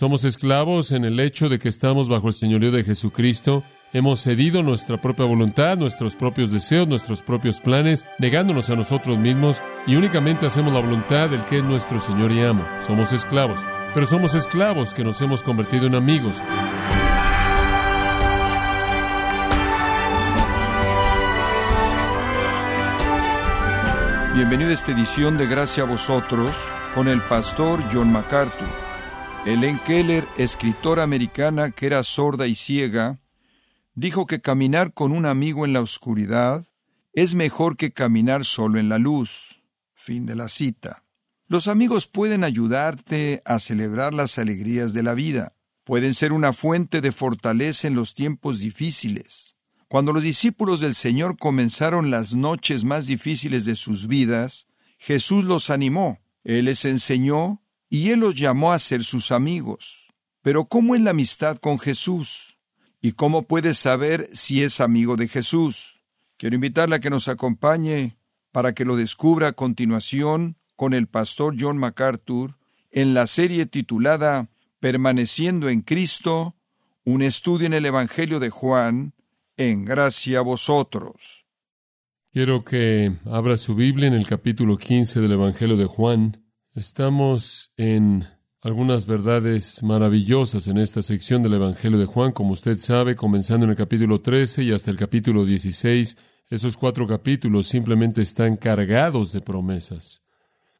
Somos esclavos en el hecho de que estamos bajo el señorío de Jesucristo. Hemos cedido nuestra propia voluntad, nuestros propios deseos, nuestros propios planes, negándonos a nosotros mismos y únicamente hacemos la voluntad del que es nuestro Señor y amo. Somos esclavos, pero somos esclavos que nos hemos convertido en amigos. Bienvenido a esta edición de Gracia a vosotros con el pastor John MacArthur. Helen Keller, escritora americana que era sorda y ciega, dijo que caminar con un amigo en la oscuridad es mejor que caminar solo en la luz. Fin de la cita. Los amigos pueden ayudarte a celebrar las alegrías de la vida. Pueden ser una fuente de fortaleza en los tiempos difíciles. Cuando los discípulos del Señor comenzaron las noches más difíciles de sus vidas, Jesús los animó, Él les enseñó y Él los llamó a ser sus amigos. Pero ¿cómo es la amistad con Jesús? ¿Y cómo puedes saber si es amigo de Jesús? Quiero invitarle a que nos acompañe para que lo descubra a continuación con el pastor John MacArthur en la serie titulada Permaneciendo en Cristo, un estudio en el Evangelio de Juan, en gracia a vosotros. Quiero que abra su Biblia en el capítulo 15 del Evangelio de Juan. Estamos en algunas verdades maravillosas en esta sección del Evangelio de Juan, como usted sabe, comenzando en el capítulo 13 y hasta el capítulo 16. Esos cuatro capítulos simplemente están cargados de promesas.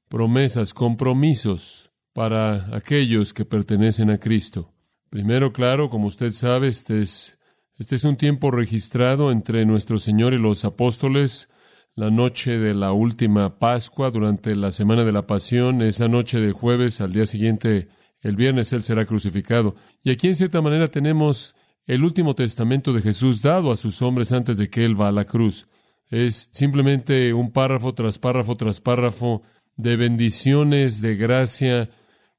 Promesas, compromisos para aquellos que pertenecen a Cristo. Primero, claro, como usted sabe, este es este es un tiempo registrado entre nuestro Señor y los apóstoles, la noche de la última Pascua, durante la semana de la Pasión, esa noche de jueves, al día siguiente, el viernes, Él será crucificado. Y aquí, en cierta manera, tenemos el último testamento de Jesús dado a sus hombres antes de que Él va a la cruz. Es simplemente un párrafo tras párrafo tras párrafo de bendiciones, de gracia,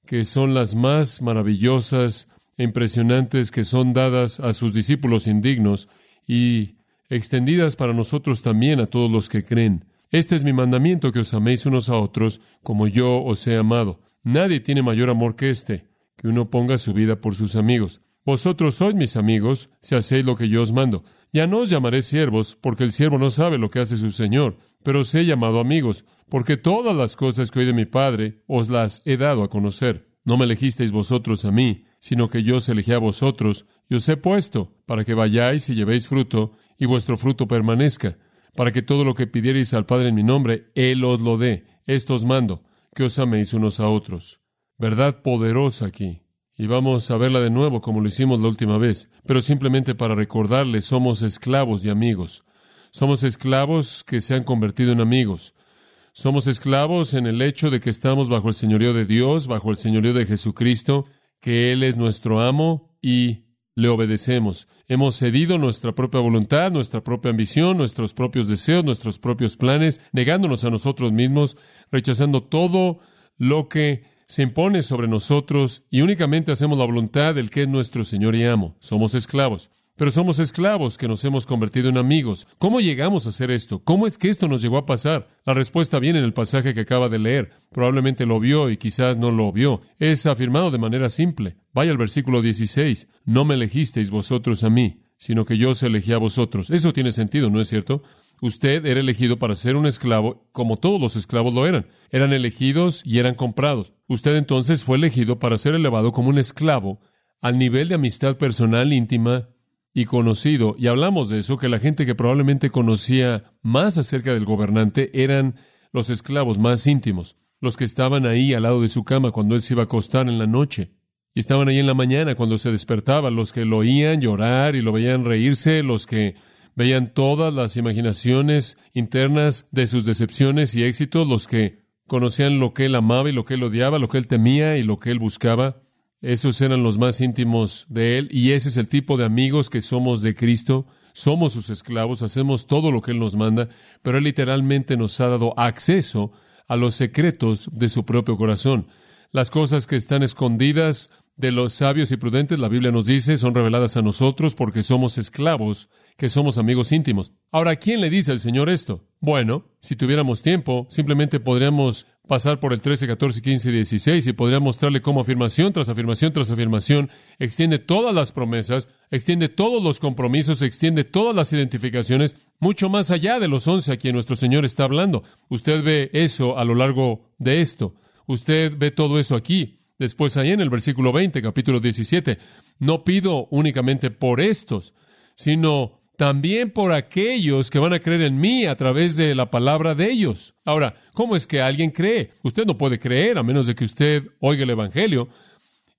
que son las más maravillosas e impresionantes que son dadas a sus discípulos indignos y extendidas para nosotros también a todos los que creen. Este es mi mandamiento, que os améis unos a otros como yo os he amado. Nadie tiene mayor amor que este, que uno ponga su vida por sus amigos. Vosotros sois mis amigos, si hacéis lo que yo os mando. Ya no os llamaré siervos, porque el siervo no sabe lo que hace su Señor, pero os he llamado amigos, porque todas las cosas que oí de mi Padre os las he dado a conocer. No me elegisteis vosotros a mí, sino que yo os elegí a vosotros y os he puesto para que vayáis y llevéis fruto y vuestro fruto permanezca, para que todo lo que pidierais al Padre en mi nombre, Él os lo dé. Esto os mando, que os améis unos a otros. Verdad poderosa aquí. Y vamos a verla de nuevo como lo hicimos la última vez, pero simplemente para recordarles, somos esclavos y amigos. Somos esclavos que se han convertido en amigos. Somos esclavos en el hecho de que estamos bajo el señorío de Dios, bajo el señorío de Jesucristo, que Él es nuestro amo y le obedecemos. Hemos cedido nuestra propia voluntad, nuestra propia ambición, nuestros propios deseos, nuestros propios planes, negándonos a nosotros mismos, rechazando todo lo que se impone sobre nosotros y únicamente hacemos la voluntad del que es nuestro Señor y amo. Somos esclavos. Pero somos esclavos que nos hemos convertido en amigos. ¿Cómo llegamos a hacer esto? ¿Cómo es que esto nos llegó a pasar? La respuesta viene en el pasaje que acaba de leer. Probablemente lo vio y quizás no lo vio. Es afirmado de manera simple. Vaya al versículo 16. No me elegisteis vosotros a mí, sino que yo os elegí a vosotros. Eso tiene sentido, ¿no es cierto? Usted era elegido para ser un esclavo, como todos los esclavos lo eran. Eran elegidos y eran comprados. Usted entonces fue elegido para ser elevado como un esclavo al nivel de amistad personal íntima y conocido, y hablamos de eso, que la gente que probablemente conocía más acerca del gobernante eran los esclavos más íntimos, los que estaban ahí al lado de su cama cuando él se iba a acostar en la noche, y estaban ahí en la mañana cuando se despertaba, los que lo oían llorar y lo veían reírse, los que veían todas las imaginaciones internas de sus decepciones y éxitos, los que conocían lo que él amaba y lo que él odiaba, lo que él temía y lo que él buscaba. Esos eran los más íntimos de Él y ese es el tipo de amigos que somos de Cristo. Somos sus esclavos, hacemos todo lo que Él nos manda, pero Él literalmente nos ha dado acceso a los secretos de su propio corazón. Las cosas que están escondidas de los sabios y prudentes, la Biblia nos dice, son reveladas a nosotros porque somos esclavos, que somos amigos íntimos. Ahora, ¿quién le dice al Señor esto? Bueno, si tuviéramos tiempo, simplemente podríamos pasar por el 13, 14, 15 y 16 y podría mostrarle cómo afirmación tras afirmación tras afirmación extiende todas las promesas, extiende todos los compromisos, extiende todas las identificaciones, mucho más allá de los 11 a quien nuestro Señor está hablando. Usted ve eso a lo largo de esto. Usted ve todo eso aquí. Después ahí en el versículo 20, capítulo 17, no pido únicamente por estos, sino también por aquellos que van a creer en mí a través de la palabra de ellos. Ahora, ¿cómo es que alguien cree? Usted no puede creer a menos de que usted oiga el Evangelio.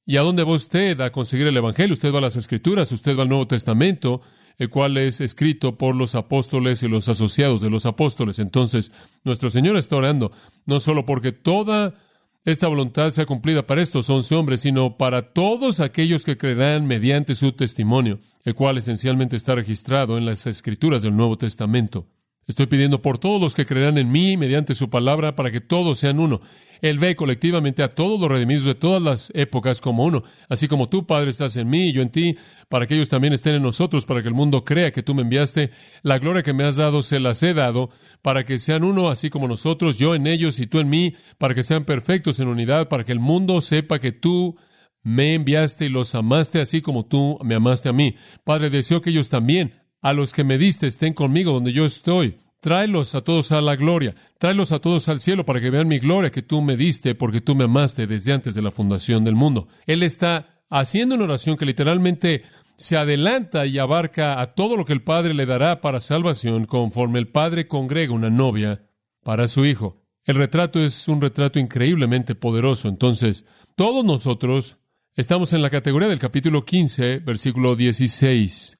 ¿Y a dónde va usted a conseguir el Evangelio? Usted va a las Escrituras, usted va al Nuevo Testamento, el cual es escrito por los apóstoles y los asociados de los apóstoles. Entonces, nuestro Señor está orando, no solo porque toda esta voluntad sea cumplida para estos once hombres, sino para todos aquellos que creerán mediante su testimonio, el cual esencialmente está registrado en las escrituras del Nuevo Testamento. Estoy pidiendo por todos los que creerán en mí mediante su palabra para que todos sean uno. Él ve colectivamente a todos los redimidos de todas las épocas como uno, así como tú, Padre, estás en mí y yo en ti, para que ellos también estén en nosotros, para que el mundo crea que tú me enviaste. La gloria que me has dado se las he dado, para que sean uno, así como nosotros, yo en ellos y tú en mí, para que sean perfectos en unidad, para que el mundo sepa que tú me enviaste y los amaste así como tú me amaste a mí. Padre, deseo que ellos también a los que me diste estén conmigo donde yo estoy. Tráelos a todos a la gloria, tráelos a todos al cielo para que vean mi gloria que tú me diste porque tú me amaste desde antes de la fundación del mundo. Él está haciendo una oración que literalmente se adelanta y abarca a todo lo que el Padre le dará para salvación conforme el Padre congrega una novia para su Hijo. El retrato es un retrato increíblemente poderoso. Entonces, todos nosotros estamos en la categoría del capítulo 15, versículo 16.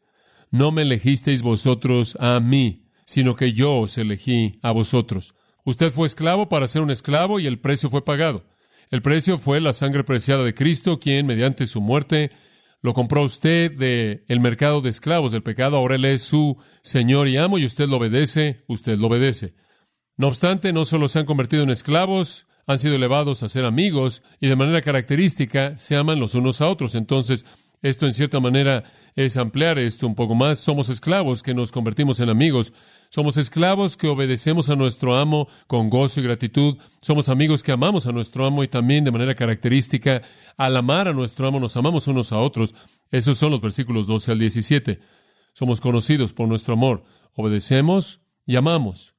No me elegisteis vosotros a mí, sino que yo os elegí a vosotros. Usted fue esclavo para ser un esclavo y el precio fue pagado. El precio fue la sangre preciada de Cristo, quien mediante su muerte lo compró usted del el mercado de esclavos del pecado. Ahora Él es su Señor y amo y usted lo obedece, usted lo obedece. No obstante, no solo se han convertido en esclavos, han sido elevados a ser amigos y de manera característica se aman los unos a otros. Entonces, esto en cierta manera es ampliar esto un poco más. Somos esclavos que nos convertimos en amigos. Somos esclavos que obedecemos a nuestro amo con gozo y gratitud. Somos amigos que amamos a nuestro amo y también de manera característica, al amar a nuestro amo nos amamos unos a otros. Esos son los versículos 12 al 17. Somos conocidos por nuestro amor. Obedecemos y amamos.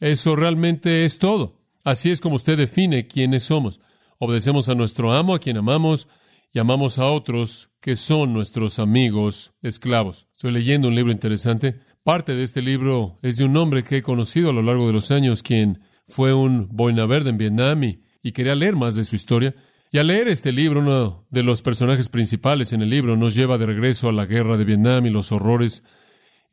Eso realmente es todo. Así es como usted define quiénes somos. Obedecemos a nuestro amo, a quien amamos, Llamamos a otros que son nuestros amigos esclavos. Estoy leyendo un libro interesante. Parte de este libro es de un hombre que he conocido a lo largo de los años, quien fue un boina verde en Vietnam y, quería leer más de su historia. Y al leer este libro, uno de los personajes principales en el libro nos lleva de regreso a la guerra de Vietnam y los horrores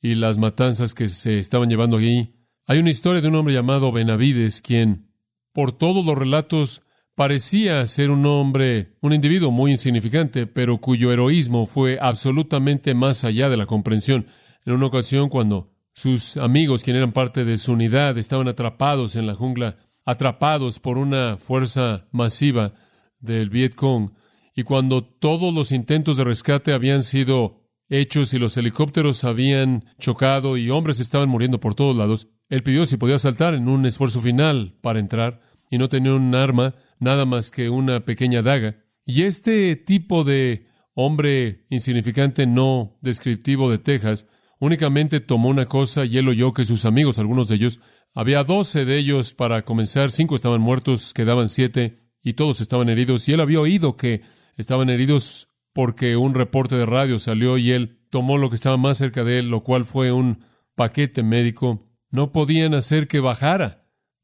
y las matanzas que se estaban llevando allí. Hay una historia de un hombre llamado Benavides, quien, por todos los relatos parecía ser un hombre, un individuo muy insignificante, pero cuyo heroísmo fue absolutamente más allá de la comprensión. En una ocasión, cuando sus amigos, quienes eran parte de su unidad, estaban atrapados en la jungla, atrapados por una fuerza masiva del Viet Cong, y cuando todos los intentos de rescate habían sido hechos y los helicópteros habían chocado y hombres estaban muriendo por todos lados, él pidió si podía saltar en un esfuerzo final para entrar y no tenía un arma, nada más que una pequeña daga. Y este tipo de hombre insignificante no descriptivo de Texas únicamente tomó una cosa y él oyó que sus amigos, algunos de ellos, había doce de ellos para comenzar, cinco estaban muertos, quedaban siete y todos estaban heridos. Y él había oído que estaban heridos porque un reporte de radio salió y él tomó lo que estaba más cerca de él, lo cual fue un paquete médico. No podían hacer que bajara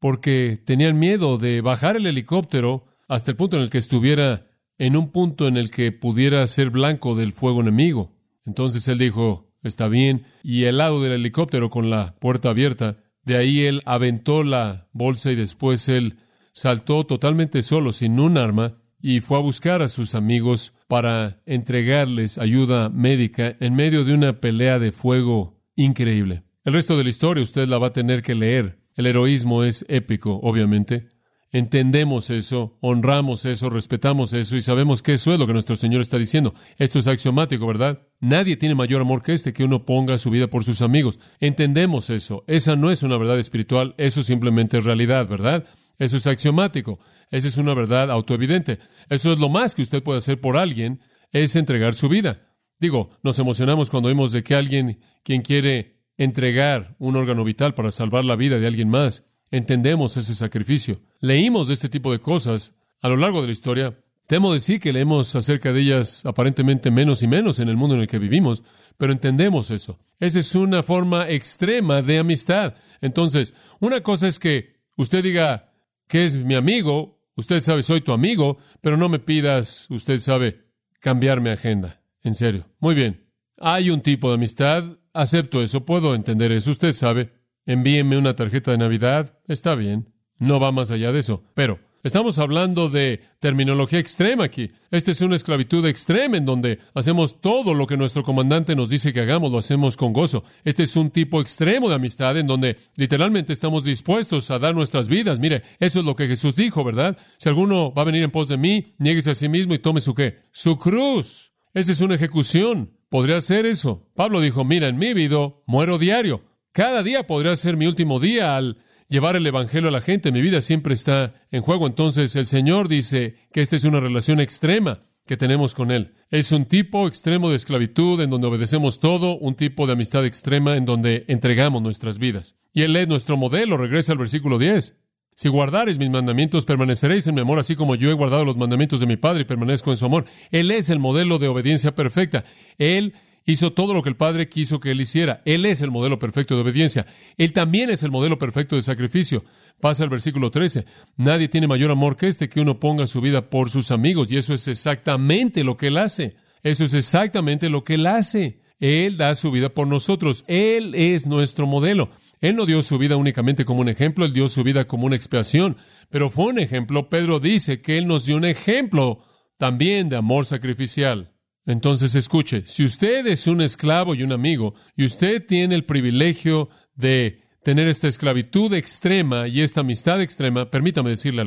porque tenían miedo de bajar el helicóptero hasta el punto en el que estuviera en un punto en el que pudiera ser blanco del fuego enemigo. Entonces él dijo, está bien, y el lado del helicóptero con la puerta abierta, de ahí él aventó la bolsa y después él saltó totalmente solo, sin un arma, y fue a buscar a sus amigos para entregarles ayuda médica en medio de una pelea de fuego increíble. El resto de la historia usted la va a tener que leer el heroísmo es épico, obviamente. Entendemos eso, honramos eso, respetamos eso y sabemos que eso es lo que nuestro Señor está diciendo. Esto es axiomático, ¿verdad? Nadie tiene mayor amor que este, que uno ponga su vida por sus amigos. Entendemos eso. Esa no es una verdad espiritual, eso simplemente es realidad, ¿verdad? Eso es axiomático. Esa es una verdad autoevidente. Eso es lo más que usted puede hacer por alguien, es entregar su vida. Digo, nos emocionamos cuando vemos de que alguien quien quiere entregar un órgano vital para salvar la vida de alguien más, entendemos ese sacrificio. Leímos de este tipo de cosas a lo largo de la historia. Temo decir que leemos acerca de ellas aparentemente menos y menos en el mundo en el que vivimos, pero entendemos eso. Esa es una forma extrema de amistad. Entonces, una cosa es que usted diga que es mi amigo, usted sabe, soy tu amigo, pero no me pidas, usted sabe, cambiar mi agenda. En serio. Muy bien. Hay un tipo de amistad, acepto eso, puedo entender eso, usted sabe. Envíeme una tarjeta de Navidad, está bien. No va más allá de eso. Pero Estamos hablando de terminología extrema aquí. Esta es una esclavitud extrema en donde hacemos todo lo que nuestro comandante nos dice que hagamos, lo hacemos con gozo. Este es un tipo extremo de amistad en donde literalmente estamos dispuestos a dar nuestras vidas. Mire, eso es lo que Jesús dijo, ¿verdad? Si alguno va a venir en pos de mí, nieguese a sí mismo y tome su qué? Su cruz. Esa es una ejecución. Podría ser eso. Pablo dijo, mira, en mi vida muero diario. Cada día podría ser mi último día al llevar el Evangelio a la gente. Mi vida siempre está en juego. Entonces el Señor dice que esta es una relación extrema que tenemos con Él. Es un tipo extremo de esclavitud en donde obedecemos todo, un tipo de amistad extrema en donde entregamos nuestras vidas. Y Él es nuestro modelo. Regresa al versículo 10. Si guardares mis mandamientos, permaneceréis en mi amor, así como yo he guardado los mandamientos de mi Padre y permanezco en su amor. Él es el modelo de obediencia perfecta. Él hizo todo lo que el Padre quiso que él hiciera. Él es el modelo perfecto de obediencia. Él también es el modelo perfecto de sacrificio. Pasa al versículo 13. Nadie tiene mayor amor que este que uno ponga su vida por sus amigos. Y eso es exactamente lo que él hace. Eso es exactamente lo que él hace. Él da su vida por nosotros. Él es nuestro modelo. Él no dio su vida únicamente como un ejemplo, él dio su vida como una expiación, pero fue un ejemplo. Pedro dice que él nos dio un ejemplo también de amor sacrificial. Entonces escuche, si usted es un esclavo y un amigo, y usted tiene el privilegio de tener esta esclavitud extrema y esta amistad extrema, permítame decirle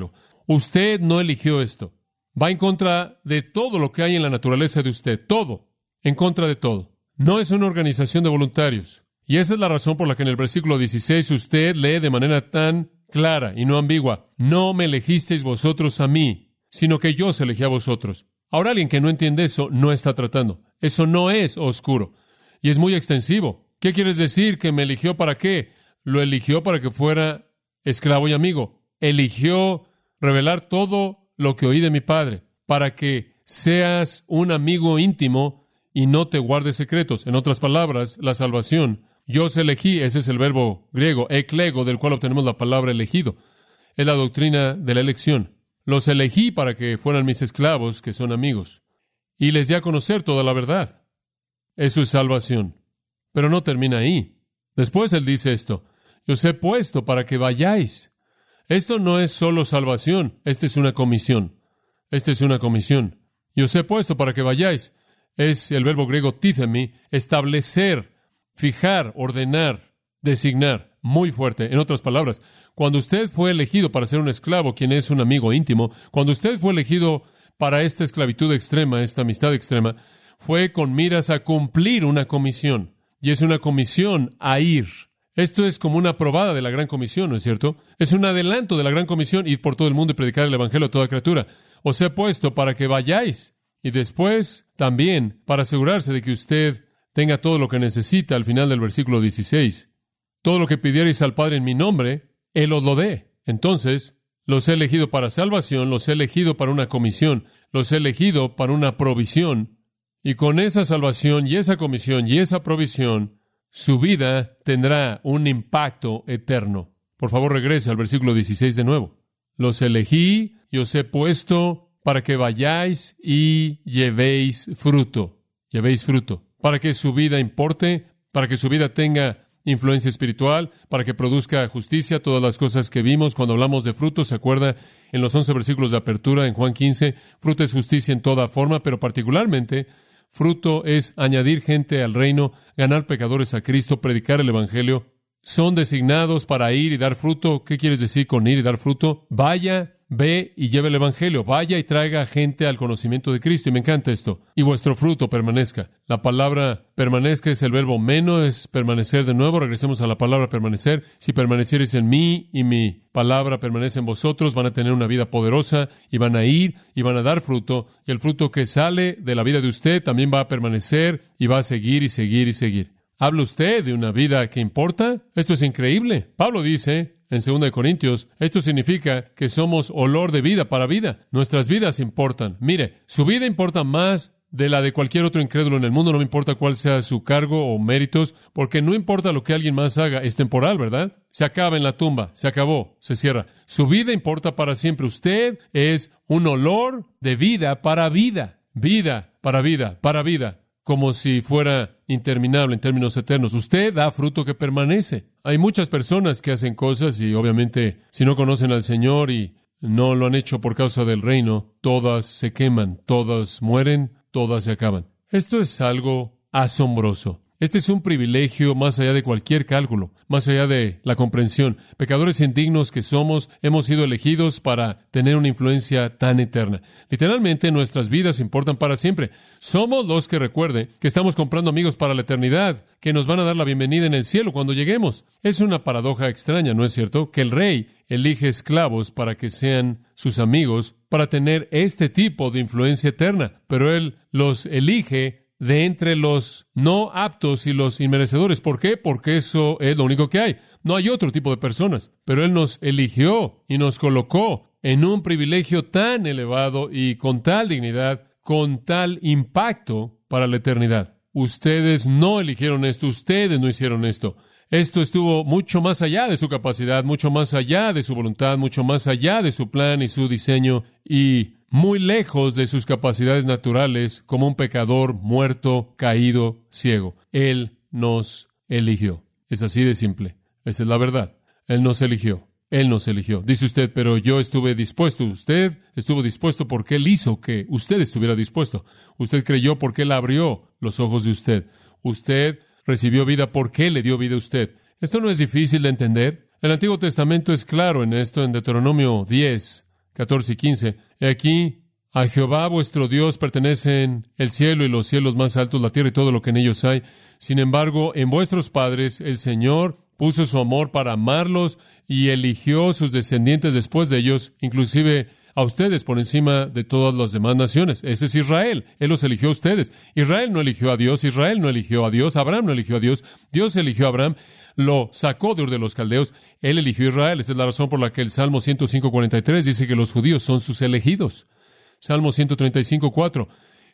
usted no eligió esto. Va en contra de todo lo que hay en la naturaleza de usted, todo, en contra de todo. No es una organización de voluntarios. Y esa es la razón por la que en el versículo 16 usted lee de manera tan clara y no ambigua, no me elegisteis vosotros a mí, sino que yo os elegí a vosotros. Ahora alguien que no entiende eso no está tratando. Eso no es oscuro. Y es muy extensivo. ¿Qué quieres decir? ¿Que me eligió para qué? Lo eligió para que fuera esclavo y amigo. Eligió revelar todo lo que oí de mi padre, para que seas un amigo íntimo y no te guardes secretos. En otras palabras, la salvación. Yo os elegí, ese es el verbo griego, eklego, del cual obtenemos la palabra elegido. Es la doctrina de la elección. Los elegí para que fueran mis esclavos, que son amigos, y les di a conocer toda la verdad. Eso es salvación. Pero no termina ahí. Después él dice esto, yo os he puesto para que vayáis. Esto no es solo salvación, esta es una comisión. Esta es una comisión. Yo os he puesto para que vayáis. Es el verbo griego tithemi, establecer, fijar, ordenar, designar. Muy fuerte. En otras palabras, cuando usted fue elegido para ser un esclavo, quien es un amigo íntimo, cuando usted fue elegido para esta esclavitud extrema, esta amistad extrema, fue con miras a cumplir una comisión. Y es una comisión a ir. Esto es como una probada de la gran comisión, ¿no es cierto? Es un adelanto de la gran comisión, ir por todo el mundo y predicar el Evangelio a toda criatura. Os he puesto para que vayáis y después también para asegurarse de que usted tenga todo lo que necesita al final del versículo 16. Todo lo que pidierais al Padre en mi nombre, él os lo dé. Entonces, los he elegido para salvación, los he elegido para una comisión, los he elegido para una provisión. Y con esa salvación y esa comisión y esa provisión, su vida tendrá un impacto eterno. Por favor, regrese al versículo 16 de nuevo. Los elegí y os he puesto para que vayáis y llevéis fruto. Llevéis fruto. Para que su vida importe, para que su vida tenga influencia espiritual, para que produzca justicia, todas las cosas que vimos cuando hablamos de frutos, ¿se acuerda? En los once versículos de apertura en Juan 15, fruto es justicia en toda forma, pero particularmente fruto es añadir gente al reino, ganar pecadores a Cristo, predicar el Evangelio. Son designados para ir y dar fruto. ¿Qué quieres decir con ir y dar fruto? Vaya ve y lleve el Evangelio, vaya y traiga gente al conocimiento de Cristo. Y me encanta esto. Y vuestro fruto permanezca. La palabra permanezca es el verbo menos, es permanecer de nuevo. Regresemos a la palabra permanecer. Si permaneciereis en mí y mi palabra permanece en vosotros, van a tener una vida poderosa y van a ir y van a dar fruto. Y el fruto que sale de la vida de usted también va a permanecer y va a seguir y seguir y seguir. ¿Habla usted de una vida que importa? Esto es increíble. Pablo dice en 2 Corintios, esto significa que somos olor de vida para vida. Nuestras vidas importan. Mire, su vida importa más de la de cualquier otro incrédulo en el mundo, no me importa cuál sea su cargo o méritos, porque no importa lo que alguien más haga, es temporal, ¿verdad? Se acaba en la tumba, se acabó, se cierra. Su vida importa para siempre. Usted es un olor de vida para vida, vida para vida, para vida como si fuera interminable en términos eternos. Usted da fruto que permanece. Hay muchas personas que hacen cosas y obviamente si no conocen al Señor y no lo han hecho por causa del reino, todas se queman, todas mueren, todas se acaban. Esto es algo asombroso. Este es un privilegio más allá de cualquier cálculo, más allá de la comprensión. Pecadores indignos que somos, hemos sido elegidos para tener una influencia tan eterna. Literalmente nuestras vidas importan para siempre. Somos los que recuerde que estamos comprando amigos para la eternidad, que nos van a dar la bienvenida en el cielo cuando lleguemos. Es una paradoja extraña, ¿no es cierto? Que el rey elige esclavos para que sean sus amigos, para tener este tipo de influencia eterna, pero él los elige de entre los no aptos y los inmerecedores. ¿Por qué? Porque eso es lo único que hay. No hay otro tipo de personas. Pero Él nos eligió y nos colocó en un privilegio tan elevado y con tal dignidad, con tal impacto para la eternidad. Ustedes no eligieron esto, ustedes no hicieron esto. Esto estuvo mucho más allá de su capacidad, mucho más allá de su voluntad, mucho más allá de su plan y su diseño. Y muy lejos de sus capacidades naturales como un pecador muerto, caído, ciego. Él nos eligió. Es así de simple. Esa es la verdad. Él nos eligió. Él nos eligió. Dice usted, pero yo estuve dispuesto. Usted estuvo dispuesto porque Él hizo que usted estuviera dispuesto. Usted creyó porque Él abrió los ojos de usted. Usted recibió vida porque Él le dio vida a usted. Esto no es difícil de entender. El Antiguo Testamento es claro en esto, en Deuteronomio 10, 14 y 15. Y aquí a Jehová vuestro Dios pertenecen el cielo y los cielos más altos, la tierra y todo lo que en ellos hay. Sin embargo, en vuestros padres el Señor puso su amor para amarlos y eligió sus descendientes después de ellos, inclusive a ustedes por encima de todas las demás naciones. Ese es Israel. Él los eligió a ustedes. Israel no eligió a Dios, Israel no eligió a Dios, Abraham no eligió a Dios, Dios eligió a Abraham, lo sacó de Ur de los Caldeos, él eligió a Israel. Esa es la razón por la que el Salmo 105.43 dice que los judíos son sus elegidos. Salmo 135.4.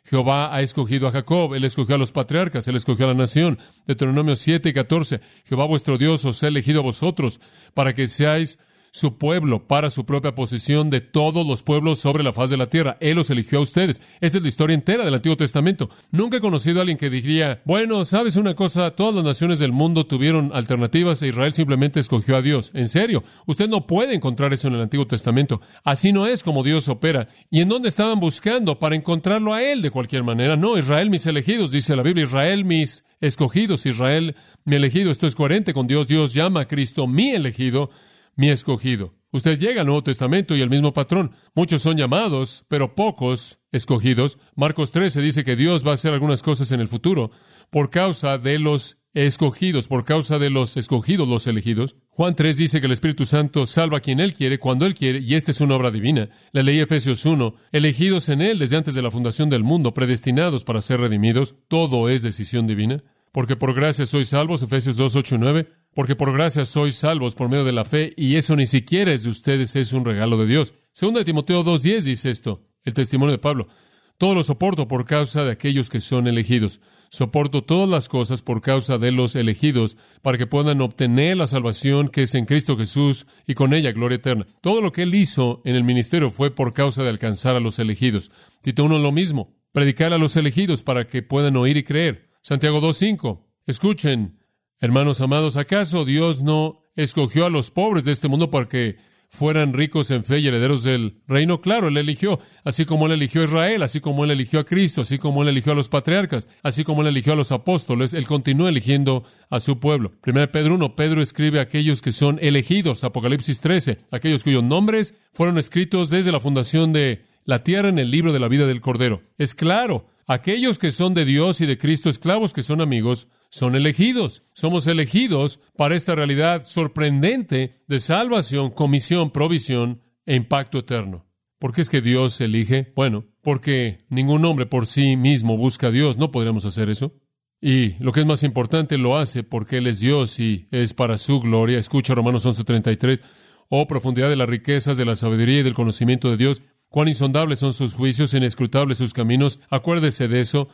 Jehová ha escogido a Jacob, él escogió a los patriarcas, él escogió a la nación. Deuteronomio 7 y 14. Jehová vuestro Dios os ha elegido a vosotros para que seáis su pueblo para su propia posesión de todos los pueblos sobre la faz de la tierra. Él los eligió a ustedes. Esa es la historia entera del Antiguo Testamento. Nunca he conocido a alguien que diría, bueno, sabes una cosa, todas las naciones del mundo tuvieron alternativas e Israel simplemente escogió a Dios. En serio, usted no puede encontrar eso en el Antiguo Testamento. Así no es como Dios opera. ¿Y en dónde estaban buscando para encontrarlo a Él de cualquier manera? No, Israel mis elegidos, dice la Biblia, Israel mis escogidos, Israel mi elegido. Esto es coherente con Dios. Dios llama a Cristo mi elegido mi escogido. Usted llega al Nuevo Testamento y el mismo patrón. Muchos son llamados, pero pocos escogidos. Marcos 13 dice que Dios va a hacer algunas cosas en el futuro por causa de los escogidos, por causa de los escogidos, los elegidos. Juan 3 dice que el Espíritu Santo salva a quien Él quiere, cuando Él quiere, y esta es una obra divina. La ley Efesios 1, elegidos en Él desde antes de la fundación del mundo, predestinados para ser redimidos, todo es decisión divina. Porque por gracia sois salvos, Efesios 2, 8 y 9 porque por gracia sois salvos por medio de la fe, y eso ni siquiera es de ustedes, es un regalo de Dios. Segunda de Timoteo 2.10 dice esto, el testimonio de Pablo. Todo lo soporto por causa de aquellos que son elegidos. Soporto todas las cosas por causa de los elegidos, para que puedan obtener la salvación que es en Cristo Jesús y con ella gloria eterna. Todo lo que él hizo en el ministerio fue por causa de alcanzar a los elegidos. Tito 1 lo mismo, predicar a los elegidos para que puedan oír y creer. Santiago 2.5, escuchen Hermanos amados, ¿acaso Dios no escogió a los pobres de este mundo para que fueran ricos en fe y herederos del reino? Claro, él eligió, así como él eligió a Israel, así como él eligió a Cristo, así como él eligió a los patriarcas, así como él eligió a los apóstoles, él continúa eligiendo a su pueblo. Primero Pedro 1, Pedro escribe a aquellos que son elegidos, Apocalipsis 13, aquellos cuyos nombres fueron escritos desde la fundación de la tierra en el libro de la vida del Cordero. Es claro, aquellos que son de Dios y de Cristo, esclavos que son amigos, son elegidos. Somos elegidos para esta realidad sorprendente de salvación, comisión, provisión e impacto eterno. ¿Por qué es que Dios elige? Bueno, porque ningún hombre por sí mismo busca a Dios. No podremos hacer eso. Y lo que es más importante, lo hace porque Él es Dios y es para su gloria. Escucha Romanos 11:33. Oh, profundidad de las riquezas, de la sabiduría y del conocimiento de Dios. Cuán insondables son sus juicios, inescrutables sus caminos. Acuérdese de eso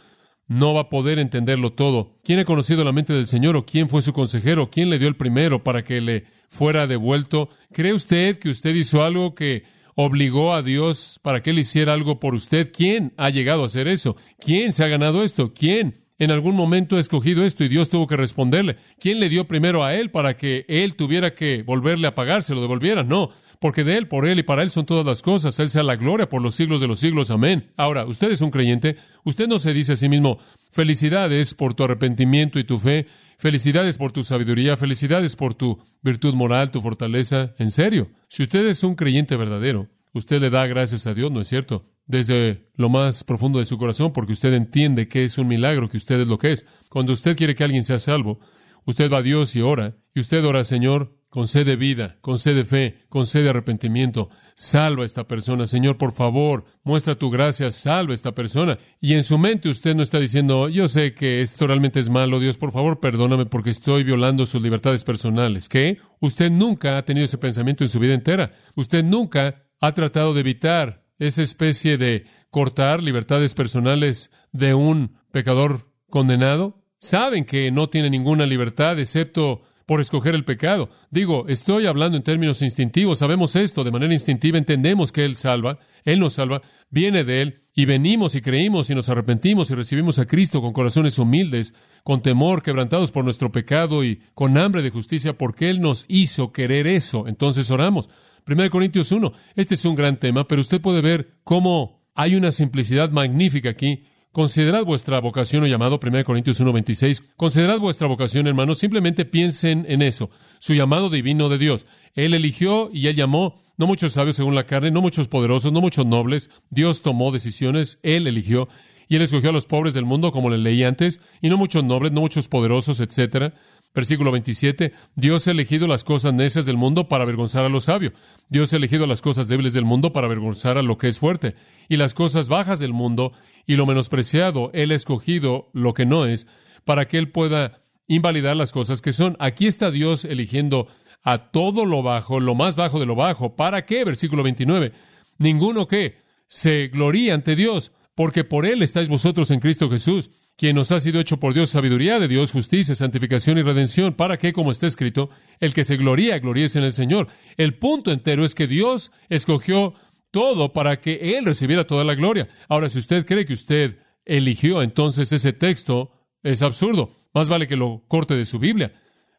no va a poder entenderlo todo. ¿Quién ha conocido la mente del Señor o quién fue su consejero? ¿Quién le dio el primero para que le fuera devuelto? ¿Cree usted que usted hizo algo que obligó a Dios para que él hiciera algo por usted? ¿Quién ha llegado a hacer eso? ¿Quién se ha ganado esto? ¿Quién en algún momento ha escogido esto y Dios tuvo que responderle? ¿Quién le dio primero a él para que él tuviera que volverle a pagar, se lo devolviera? No, porque de Él, por Él y para Él son todas las cosas. Él sea la gloria por los siglos de los siglos. Amén. Ahora, usted es un creyente. Usted no se dice a sí mismo, felicidades por tu arrepentimiento y tu fe, felicidades por tu sabiduría, felicidades por tu virtud moral, tu fortaleza. En serio, si usted es un creyente verdadero, usted le da gracias a Dios, ¿no es cierto? Desde lo más profundo de su corazón, porque usted entiende que es un milagro, que usted es lo que es. Cuando usted quiere que alguien sea salvo, usted va a Dios y ora, y usted ora, Señor, concede vida, concede fe, concede arrepentimiento, salva a esta persona. Señor, por favor, muestra tu gracia, salva a esta persona. Y en su mente usted no está diciendo, yo sé que esto realmente es malo, Dios, por favor, perdóname porque estoy violando sus libertades personales. ¿Qué? Usted nunca ha tenido ese pensamiento en su vida entera. Usted nunca ha tratado de evitar esa especie de cortar libertades personales de un pecador condenado. Saben que no tiene ninguna libertad excepto por escoger el pecado. Digo, estoy hablando en términos instintivos, sabemos esto, de manera instintiva entendemos que Él salva, Él nos salva, viene de Él, y venimos y creímos y nos arrepentimos y recibimos a Cristo con corazones humildes, con temor, quebrantados por nuestro pecado y con hambre de justicia, porque Él nos hizo querer eso. Entonces oramos. 1 Corintios 1, este es un gran tema, pero usted puede ver cómo hay una simplicidad magnífica aquí Considerad vuestra vocación o llamado, 1 Corintios 1.26. Considerad vuestra vocación, hermanos. Simplemente piensen en eso. Su llamado divino de Dios. Él eligió y Él llamó, no muchos sabios según la carne, no muchos poderosos, no muchos nobles. Dios tomó decisiones, Él eligió. Y Él escogió a los pobres del mundo, como le leí antes, y no muchos nobles, no muchos poderosos, etcétera. Versículo 27, Dios ha elegido las cosas necias del mundo para avergonzar a los sabios. Dios ha elegido las cosas débiles del mundo para avergonzar a lo que es fuerte. Y las cosas bajas del mundo y lo menospreciado, Él ha escogido lo que no es, para que Él pueda invalidar las cosas que son. Aquí está Dios eligiendo a todo lo bajo, lo más bajo de lo bajo. ¿Para qué? Versículo 29. Ninguno que se gloríe ante Dios, porque por Él estáis vosotros en Cristo Jesús quien nos ha sido hecho por Dios sabiduría de Dios, justicia, santificación y redención, para que, como está escrito, el que se gloría, gloríese en el Señor. El punto entero es que Dios escogió todo para que Él recibiera toda la gloria. Ahora, si usted cree que usted eligió, entonces ese texto es absurdo. Más vale que lo corte de su Biblia.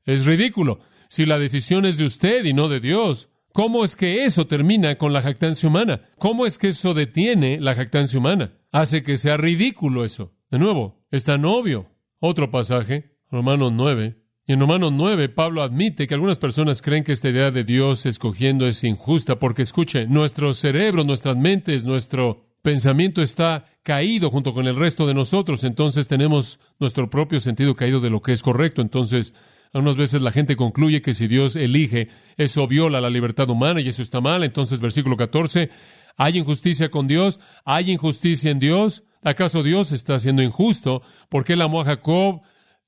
Es ridículo. Si la decisión es de usted y no de Dios, ¿cómo es que eso termina con la jactancia humana? ¿Cómo es que eso detiene la jactancia humana? Hace que sea ridículo eso. De nuevo, es tan obvio. Otro pasaje, Romanos 9. Y en Romanos 9, Pablo admite que algunas personas creen que esta idea de Dios escogiendo es injusta, porque escuche, nuestro cerebro, nuestras mentes, nuestro pensamiento está caído junto con el resto de nosotros, entonces tenemos nuestro propio sentido caído de lo que es correcto. Entonces, algunas veces la gente concluye que si Dios elige, eso viola la libertad humana y eso está mal. Entonces, versículo 14, ¿hay injusticia con Dios? ¿Hay injusticia en Dios? ¿Acaso Dios está siendo injusto? porque él amó a Jacob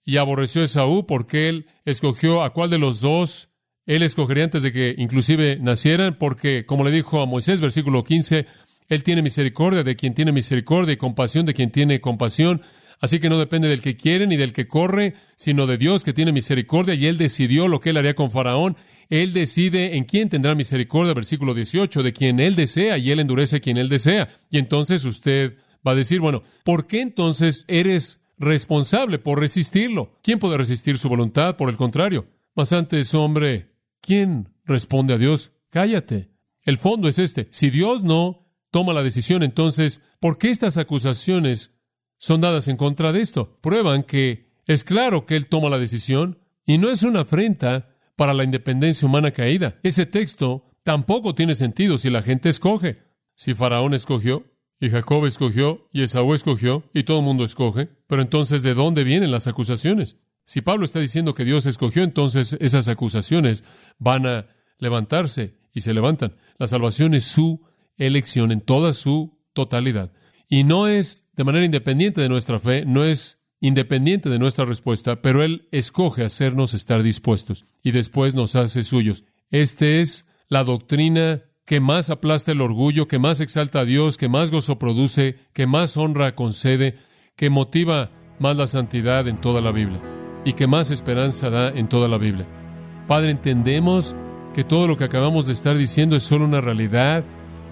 y aborreció a Esaú? porque él escogió a cuál de los dos él escogería antes de que inclusive nacieran? Porque, como le dijo a Moisés, versículo 15, él tiene misericordia de quien tiene misericordia y compasión de quien tiene compasión. Así que no depende del que quiere ni del que corre, sino de Dios que tiene misericordia y él decidió lo que él haría con Faraón. Él decide en quién tendrá misericordia, versículo 18, de quien él desea y él endurece a quien él desea. Y entonces usted va a decir, bueno, ¿por qué entonces eres responsable por resistirlo? ¿Quién puede resistir su voluntad? Por el contrario. Más antes, hombre, ¿quién responde a Dios? cállate. El fondo es este. Si Dios no toma la decisión, entonces, ¿por qué estas acusaciones son dadas en contra de esto? Prueban que es claro que Él toma la decisión y no es una afrenta para la independencia humana caída. Ese texto tampoco tiene sentido si la gente escoge. Si Faraón escogió, y Jacob escogió, y Esaú escogió, y todo el mundo escoge, pero entonces ¿de dónde vienen las acusaciones? Si Pablo está diciendo que Dios escogió, entonces esas acusaciones van a levantarse y se levantan. La salvación es su elección en toda su totalidad. Y no es de manera independiente de nuestra fe, no es independiente de nuestra respuesta, pero Él escoge hacernos estar dispuestos y después nos hace suyos. Esta es la doctrina que más aplasta el orgullo, que más exalta a Dios, que más gozo produce, que más honra concede, que motiva más la santidad en toda la Biblia y que más esperanza da en toda la Biblia. Padre, entendemos que todo lo que acabamos de estar diciendo es solo una realidad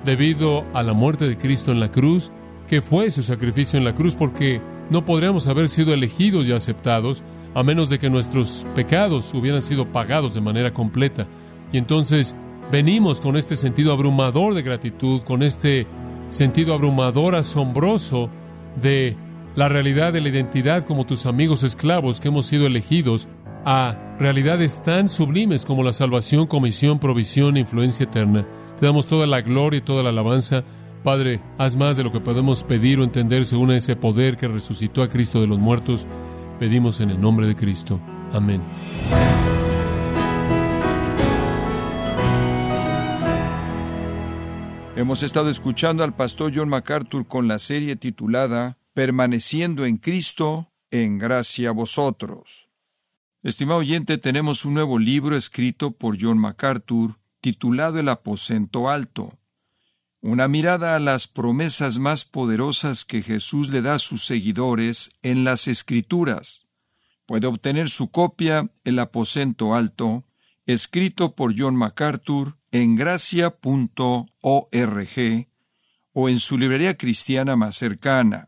debido a la muerte de Cristo en la cruz, que fue su sacrificio en la cruz, porque no podríamos haber sido elegidos y aceptados a menos de que nuestros pecados hubieran sido pagados de manera completa. Y entonces venimos con este sentido abrumador de gratitud, con este sentido abrumador, asombroso de la realidad de la identidad como tus amigos esclavos que hemos sido elegidos a realidades tan sublimes como la salvación, comisión, provisión influencia eterna. Te damos toda la gloria y toda la alabanza. Padre, haz más de lo que podemos pedir o entender según ese poder que resucitó a Cristo de los muertos. Pedimos en el nombre de Cristo. Amén. Hemos estado escuchando al pastor John MacArthur con la serie titulada Permaneciendo en Cristo, en gracia a vosotros. Estimado oyente, tenemos un nuevo libro escrito por John MacArthur titulado El aposento alto. Una mirada a las promesas más poderosas que Jesús le da a sus seguidores en las Escrituras. Puede obtener su copia El aposento alto, escrito por John MacArthur en gracia.org o en su librería cristiana más cercana.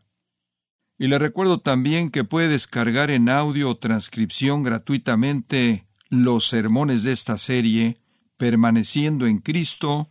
Y le recuerdo también que puede descargar en audio o transcripción gratuitamente los sermones de esta serie, permaneciendo en Cristo,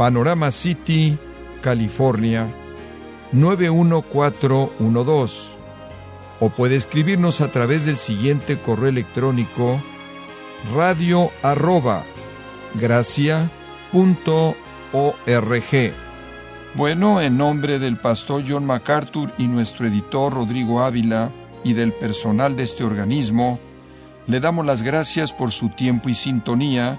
Panorama City, California 91412. O puede escribirnos a través del siguiente correo electrónico radio arroba bueno, en nombre del pastor John MacArthur y nuestro editor Rodrigo Ávila y del personal de este organismo, le damos las gracias por su tiempo y sintonía,